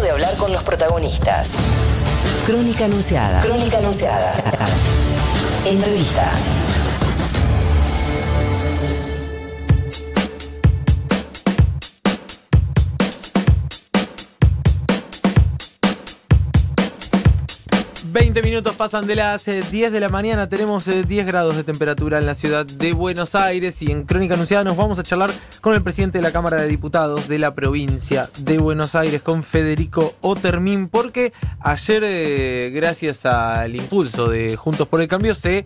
Momento de hablar con los protagonistas. Crónica anunciada. Crónica anunciada. Entrevista. 20 minutos pasan de las 10 eh, de la mañana, tenemos 10 eh, grados de temperatura en la ciudad de Buenos Aires y en Crónica Anunciada nos vamos a charlar con el presidente de la Cámara de Diputados de la provincia de Buenos Aires, con Federico Otermín, porque ayer, eh, gracias al impulso de Juntos por el Cambio, se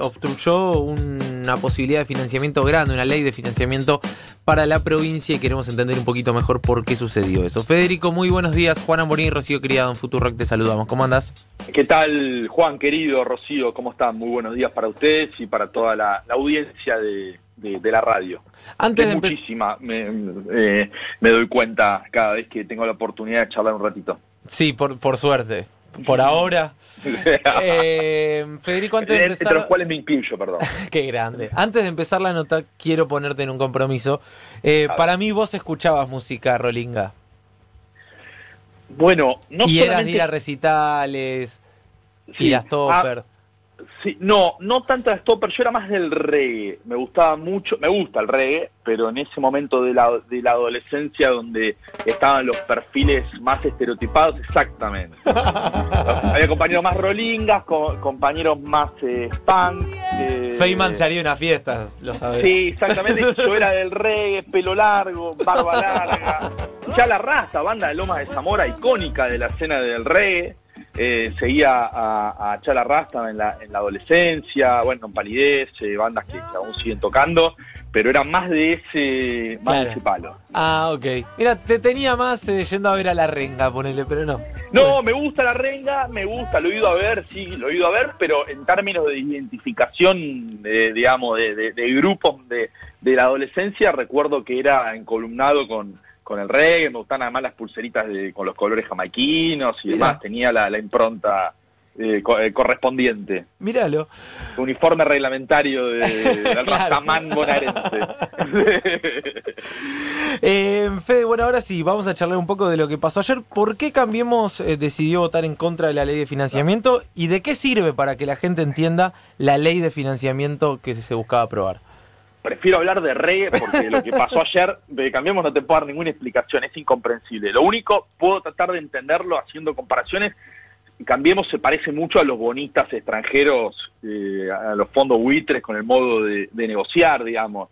obstruyó una posibilidad de financiamiento grande, una ley de financiamiento para la provincia y queremos entender un poquito mejor por qué sucedió eso. Federico, muy buenos días. Juana Morín Rocío Criado en Futurock te saludamos. ¿Cómo andas? ¿Qué tal, Juan, querido, Rocío? ¿Cómo están? Muy buenos días para ustedes y para toda la, audiencia de, la radio. Antes de muchísima, eh, me, doy cuenta cada vez que tengo la oportunidad de charlar un ratito. Sí, por, por suerte. Por ahora. eh, Federico, antes de empezar... Entre los cuales me incluyo, perdón. Qué grande. Antes de empezar la nota, quiero ponerte en un compromiso. Eh, para mí vos escuchabas música rolinga. Bueno, no y eras de ir a recitales, y a Stopper. Ah, sí, no, no tanto a Stopper, yo era más del reggae. Me gustaba mucho, me gusta el reggae, pero en ese momento de la, de la adolescencia donde estaban los perfiles más estereotipados, exactamente. Había compañeros más rolingas, compañeros más eh, punk. Eh, Feynman se haría una fiesta, lo sabes. Sí, exactamente. Yo era del reggae, pelo largo, barba larga. Ya la raza, banda de Lomas de Zamora, icónica de la escena del reggae. Eh, seguía a, a Chala Rasta en la, en la adolescencia, bueno, en Palidez, eh, bandas que, aún siguen tocando, pero era más de ese, más de ese palo. Ah, ok. Mira, te tenía más eh, yendo a ver a la renga, ponele, pero no. No, me gusta la renga, me gusta, lo he ido a ver, sí, lo he ido a ver, pero en términos de identificación, digamos, de, de grupos de, de la adolescencia, recuerdo que era encolumnado con con el reggae, me gustan además las pulseritas con los colores jamaiquinos y demás, tenía la, impronta eh, eh, correspondiente. Míralo. Uniforme reglamentario de, del Rastamán bonaerense. eh, Fede, bueno, ahora sí, vamos a charlar un poco de lo que pasó ayer. ¿Por qué Cambiemos eh, decidió votar en contra de la ley de financiamiento y de qué sirve para que la gente entienda la ley de financiamiento que se buscaba aprobar? Prefiero hablar de reggae porque lo que pasó ayer, de Cambiemos no te puedo dar ninguna explicación, es incomprensible. Lo único, puedo tratar de entenderlo haciendo comparaciones, Cambiemos se parece mucho a los bonistas extranjeros, eh, a los fondos buitres con el modo de, negociar, digamos.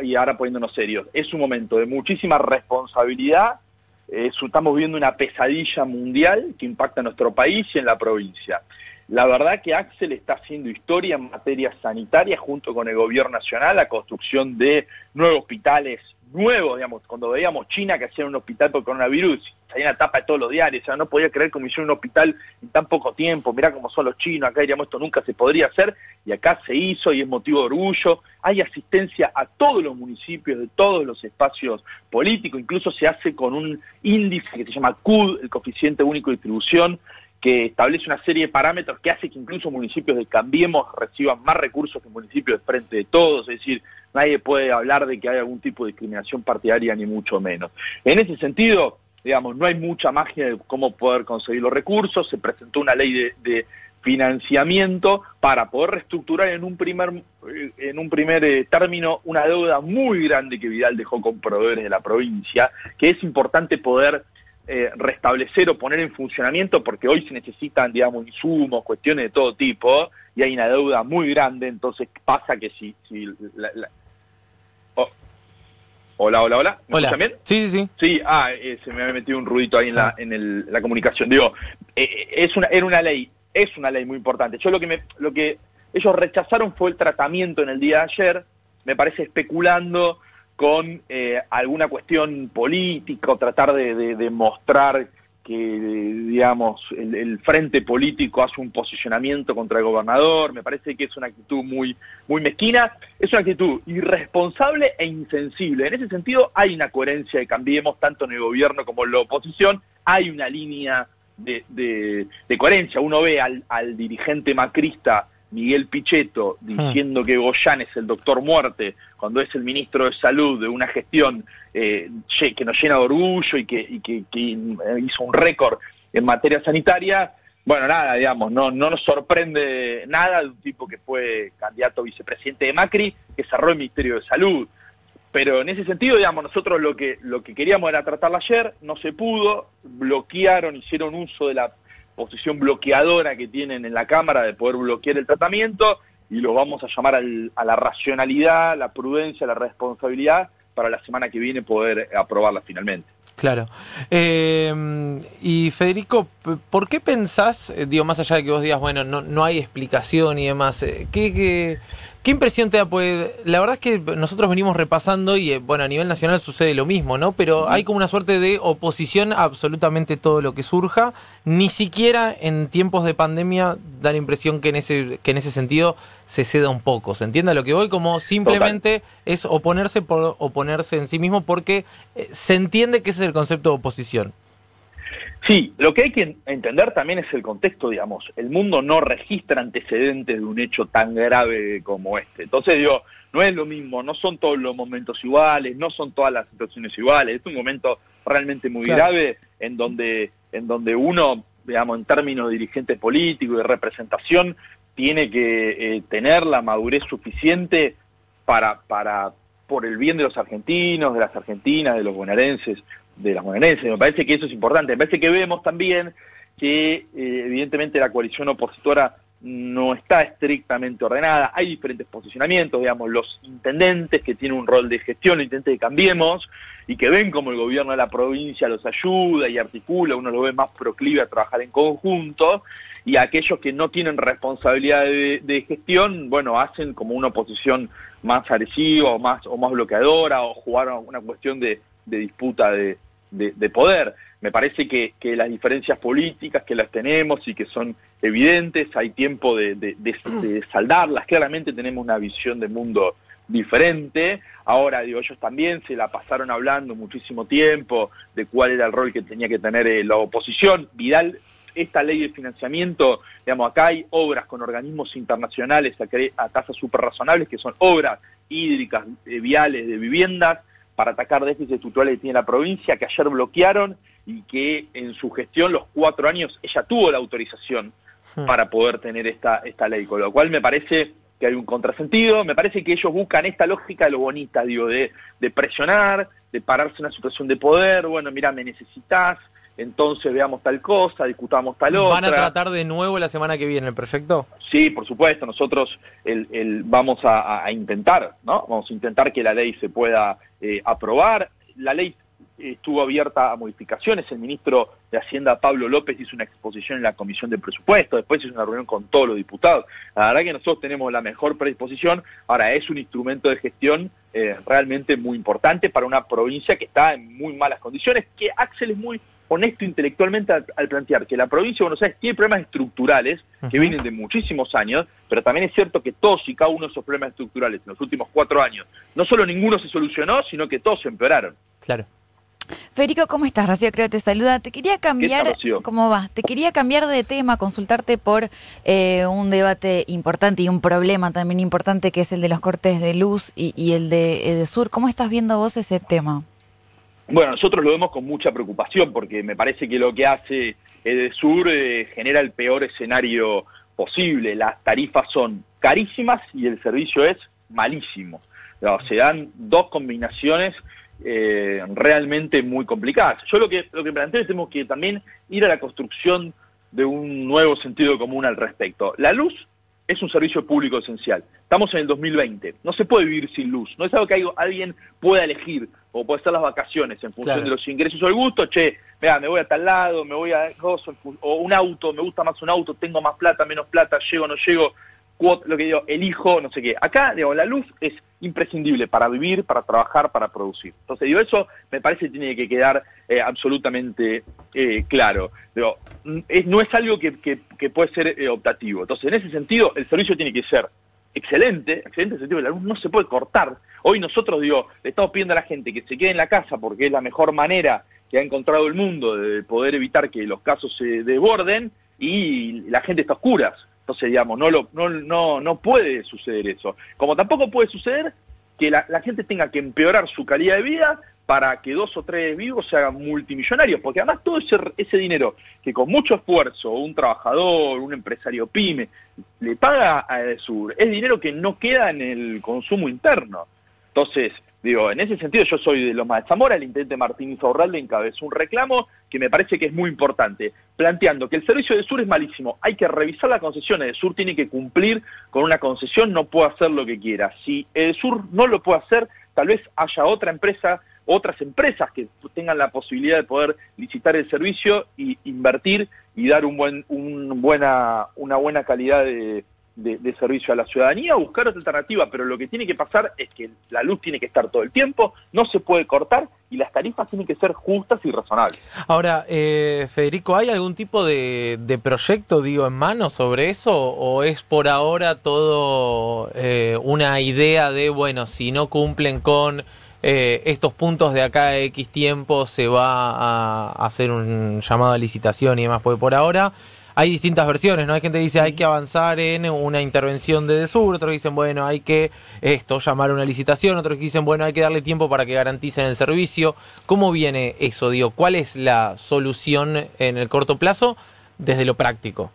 y ahora poniéndonos serios, es un momento de muchísima responsabilidad, estamos viendo una pesadilla mundial que impacta a nuestro país y en la provincia. La verdad que Axel está haciendo historia en materia sanitaria junto con el gobierno nacional, la construcción de nuevos hospitales nuevos, digamos, cuando veíamos China que hacía un hospital por coronavirus, salía la tapa de todos los diarios, o sea, no podía creer cómo hicieron un hospital en tan poco tiempo, mirá cómo son los chinos, acá diríamos esto nunca se podría hacer, y acá se hizo y es motivo de orgullo, hay asistencia a todos los municipios de todos los espacios políticos, incluso se hace con un índice que se llama CUD, el coeficiente único de distribución, que establece una serie de parámetros que hace que incluso municipios de Cambiemos reciban más recursos que municipios de Frente de Todos, es decir, nadie puede hablar de que hay algún tipo de discriminación partidaria ni mucho menos. En ese sentido, digamos, no hay mucha magia de cómo poder conseguir los recursos, se presentó una ley de, financiamiento para poder reestructurar en un primer, en un primer eh, término una deuda muy grande que Vidal dejó con proveedores de la provincia, que es importante poder eh, restablecer o poner en funcionamiento, porque hoy se necesitan, digamos, insumos, cuestiones de todo tipo, y hay una deuda muy grande, entonces pasa que si... si oh. Hola, hola, hola. ¿Me escuchan bien? Sí, sí, sí. Sí, ah, eh, se me había metido un ruidito ahí en la, ah. en el, la comunicación. Digo, eh, es una, era una ley, es una ley muy importante. Yo lo que, me, lo que ellos rechazaron fue el tratamiento en el día de ayer, me parece especulando con eh, alguna cuestión política o tratar de, de, mostrar que, digamos, el, frente político hace un posicionamiento contra el gobernador, me parece que es una actitud muy, muy mezquina, es una actitud irresponsable e insensible. En ese sentido hay una coherencia de Cambiemos tanto en el gobierno como en la oposición, hay una línea de, de, coherencia. Uno ve al, al dirigente macrista Miguel Pichetto diciendo que Goyán es el doctor muerte, cuando es el ministro de Salud de una gestión eh, que nos llena de orgullo y que, hizo un récord en materia sanitaria, bueno, nada, digamos, no, no nos sorprende nada de un tipo que fue candidato a vicepresidente de Macri, que cerró el Ministerio de Salud. Pero en ese sentido, digamos, nosotros lo que, lo que queríamos era tratarla ayer, no se pudo, bloquearon, hicieron uso de la posición bloqueadora que tienen en la Cámara de poder bloquear el tratamiento y lo vamos a llamar a la racionalidad, la prudencia, la responsabilidad para la semana que viene poder aprobarla finalmente. Claro. Eh, y Federico, ¿por qué pensás, eh, digo, más allá de que vos digas, bueno, no, no hay explicación y demás, eh, ¿qué, qué, ¿Qué impresión te da? Pues la verdad es que nosotros venimos repasando y eh, bueno, a nivel nacional sucede lo mismo, ¿no? Pero hay como una suerte de oposición a absolutamente todo lo que surja. Ni siquiera en tiempos de pandemia da la impresión que en ese, que en ese sentido se ceda un poco. ¿Se entiende a lo que voy? Como simplemente es oponerse por oponerse en sí mismo porque eh, se entiende que ese es el concepto de oposición. Sí, lo que hay que entender también es el contexto, digamos. El mundo no registra antecedentes de un hecho tan grave como este. Entonces, digo, no es lo mismo, no son todos los momentos iguales, no son todas las situaciones iguales. Es un momento realmente muy grave en donde, en donde uno, digamos, en términos de dirigente político y de representación, tiene que eh, tener la madurez suficiente para, para, por el bien de los argentinos, de las argentinas, de los bonaerenses, de las bonaerenses. Me parece que eso es importante. Me parece que vemos también que eh, evidentemente la coalición opositora no está estrictamente ordenada, hay diferentes posicionamientos, digamos, los intendentes que tienen un rol de gestión, los intendentes de Cambiemos, y que ven como el gobierno de la provincia los ayuda y articula, uno lo ve más proclive a trabajar en conjunto, y aquellos que no tienen responsabilidad de, gestión, bueno, hacen como una oposición más agresiva o más, o más bloqueadora, o jugaron una cuestión de disputa de, de, poder. Me parece que, las diferencias políticas que las tenemos y que son evidentes, hay tiempo de, saldarlas. Claramente tenemos una visión de mundo diferente. Ahora, digo, ellos también se la pasaron hablando muchísimo tiempo de cuál era el rol que tenía que tener eh, la oposición. Vidal, esta ley de financiamiento, digamos, acá hay obras con organismos internacionales a, a tasas súper razonables, que son obras hídricas, eh, viales, de viviendas, para atacar déficits estructurales que tiene la provincia, que ayer bloquearon y que en su gestión, los cuatro años, ella tuvo la autorización hmm. para poder tener esta, esta ley, con lo cual me parece que hay un contrasentido, me parece que ellos buscan esta lógica de lo bonita, digo, de, de presionar, de pararse en una situación de poder, bueno, mira, me necesitas, entonces veamos tal cosa, discutamos tal otra. ¿Van a tratar de nuevo la semana que viene el proyecto? Sí, por supuesto, nosotros el, vamos a, intentar, ¿no? Vamos a intentar que la ley se pueda eh, aprobar. La ley estuvo abierta a modificaciones, el ministro de Hacienda Pablo López hizo una exposición en la Comisión de Presupuesto, después hizo una reunión con todos los diputados. La verdad que nosotros tenemos la mejor predisposición, ahora es un instrumento de gestión eh, realmente muy importante para una provincia que está en muy malas condiciones, que Axel es muy honesto intelectualmente al, plantear que la provincia de Buenos Aires tiene problemas estructurales que vienen de muchísimos años, pero también es cierto que todos y cada uno de esos problemas estructurales en los últimos cuatro años, no solo ninguno se solucionó, sino que todos se empeoraron. Claro. Federico, ¿cómo estás? Rocío creo te saluda. Te quería cambiar, ¿cómo va? Te quería cambiar de tema, consultarte por eh, un debate importante y un problema también importante que es el de los cortes de luz y, el de Edesur. ¿Cómo estás viendo vos ese tema? Bueno, nosotros lo vemos con mucha preocupación porque me parece que lo que hace Edesur eh, genera el peor escenario posible. Las tarifas son carísimas y el servicio es malísimo. se dan dos combinaciones eh, realmente muy complicadas. Yo lo que, lo que planteo es que tenemos que también ir a la construcción de un nuevo sentido común al respecto. La luz es un servicio público esencial. Estamos en el 2020. No se puede vivir sin luz. No es algo que alguien pueda elegir o puede estar las vacaciones en función de los ingresos o el gusto. Che, vea, me voy a tal lado, me voy a o un auto, me gusta más un auto, tengo más plata, menos plata, llego, no llego lo que digo, elijo, no sé qué. Acá, digo, la luz es imprescindible para vivir, para trabajar, para producir. Entonces, digo, eso me parece que tiene que quedar eh, absolutamente eh, claro. Digo, no es algo que, puede ser eh, optativo. Entonces, en ese sentido, el servicio tiene que ser excelente, excelente en el sentido que la luz no se puede cortar. Hoy nosotros, digo, le estamos pidiendo a la gente que se quede en la casa porque es la mejor manera que ha encontrado el mundo de poder evitar que los casos se desborden y la gente está a oscuras Entonces, digamos, no, lo, no, no, no puede suceder eso. Como tampoco puede suceder que la, gente tenga que empeorar su calidad de vida para que dos o tres vivos se hagan multimillonarios, porque además todo ese, ese dinero que con mucho esfuerzo un trabajador, un empresario pyme, le paga a Edesur, es dinero que no queda en el consumo interno. Entonces, Digo, en ese sentido yo soy de Loma de Zamora, el intendente Martín Izorralde encabezó un reclamo que me parece que es muy importante, planteando que el servicio de Sur es malísimo, hay que revisar la concesión, el Sur tiene que cumplir con una concesión, no puede hacer lo que quiera. Si el Sur no lo puede hacer, tal vez haya otra empresa, otras empresas que tengan la posibilidad de poder licitar el servicio y invertir y dar un buen, buena, una buena calidad de de, servicio a la ciudadanía, buscar otra alternativa, pero lo que tiene que pasar es que la luz tiene que estar todo el tiempo, no se puede cortar y las tarifas tienen que ser justas y razonables. Ahora, eh, Federico, ¿hay algún tipo de, proyecto, digo, en mano sobre eso o es por ahora todo eh, una idea de, bueno, si no cumplen con... Eh, estos puntos de acá a X tiempo se va a hacer un llamado a licitación y demás, por ahora hay distintas versiones, ¿no? Hay gente que dice hay que avanzar en una intervención de DESUR, otros dicen, bueno, hay que esto, llamar a una licitación, otros dicen, bueno, hay que darle tiempo para que garanticen el servicio. ¿Cómo viene eso, digo? ¿Cuál es la solución en el corto plazo desde lo práctico?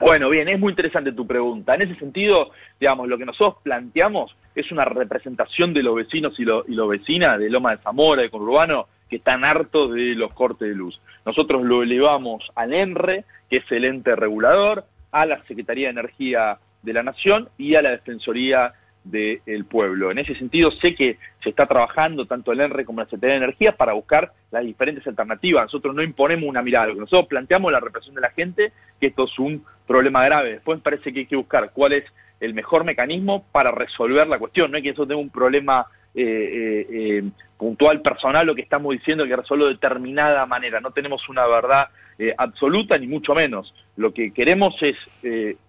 Bueno, bien, es muy interesante tu pregunta. En ese sentido, digamos, lo que nosotros planteamos es una representación de los vecinos y, lo, y los vecinas de Loma de Zamora, de Conurbano, que están hartos de los cortes de luz. Nosotros lo elevamos al ENRE, que es el ente regulador, a la Secretaría de Energía de la Nación y a la Defensoría del Pueblo. En ese sentido, sé que se está trabajando tanto el ENRE como la Secretaría de Energía para buscar las diferentes alternativas. Nosotros no imponemos una mirada, nosotros planteamos la represión de la gente, que esto es un problema grave. Después parece que hay que buscar cuál es el mejor mecanismo para resolver la cuestión. No hay que eso tenga un problema eh, eh, eh, puntual personal lo que estamos diciendo que resuelve de determinada manera. No tenemos una verdad absoluta ni mucho menos. Lo que queremos es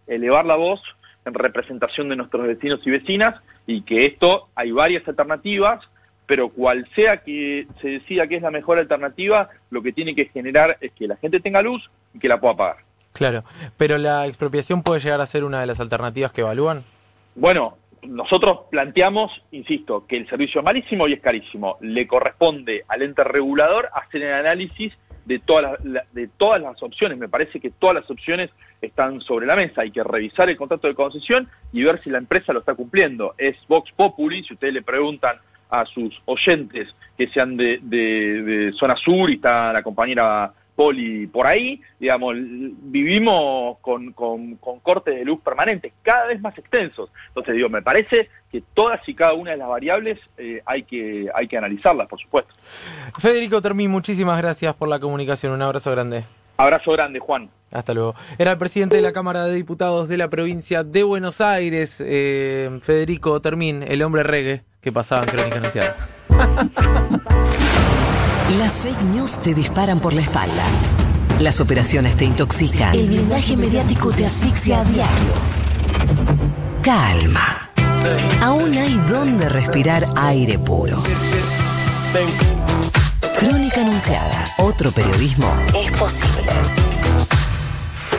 elevar la voz en representación de nuestros vecinos y vecinas y que esto hay varias alternativas, pero cual sea que se decida que es la mejor alternativa, lo que tiene que generar es que la gente tenga luz y que la pueda pagar. Claro, pero la expropiación puede llegar a ser una de las alternativas que evalúan. Bueno, nosotros planteamos, insisto, que el servicio es malísimo y es carísimo. Le corresponde al ente regulador hacer el análisis de todas las, de todas las opciones. Me parece que todas las opciones están sobre la mesa. Hay que revisar el contrato de concesión y ver si la empresa lo está cumpliendo. Es Vox Populi, si ustedes le preguntan a sus oyentes que sean de, de zona sur y está la compañera poli por ahí, digamos, vivimos con, con, cortes de luz permanentes, cada vez más extensos. Entonces, digo, me parece que todas y cada una de las variables eh, hay, que, hay que analizarlas, por supuesto. Federico Termín, muchísimas gracias por la comunicación. Un abrazo grande. Abrazo grande, Juan. Hasta luego. Era el presidente de la Cámara de Diputados de la provincia de Buenos Aires, eh, Federico Termín, el hombre reggae que pasaba en Crónica Anunciada. Las fake news te disparan por la espalda. Las operaciones te intoxican. El blindaje mediático te asfixia a diario. Calma. Aún hay donde respirar aire puro. Crónica Anunciada. Otro periodismo es posible.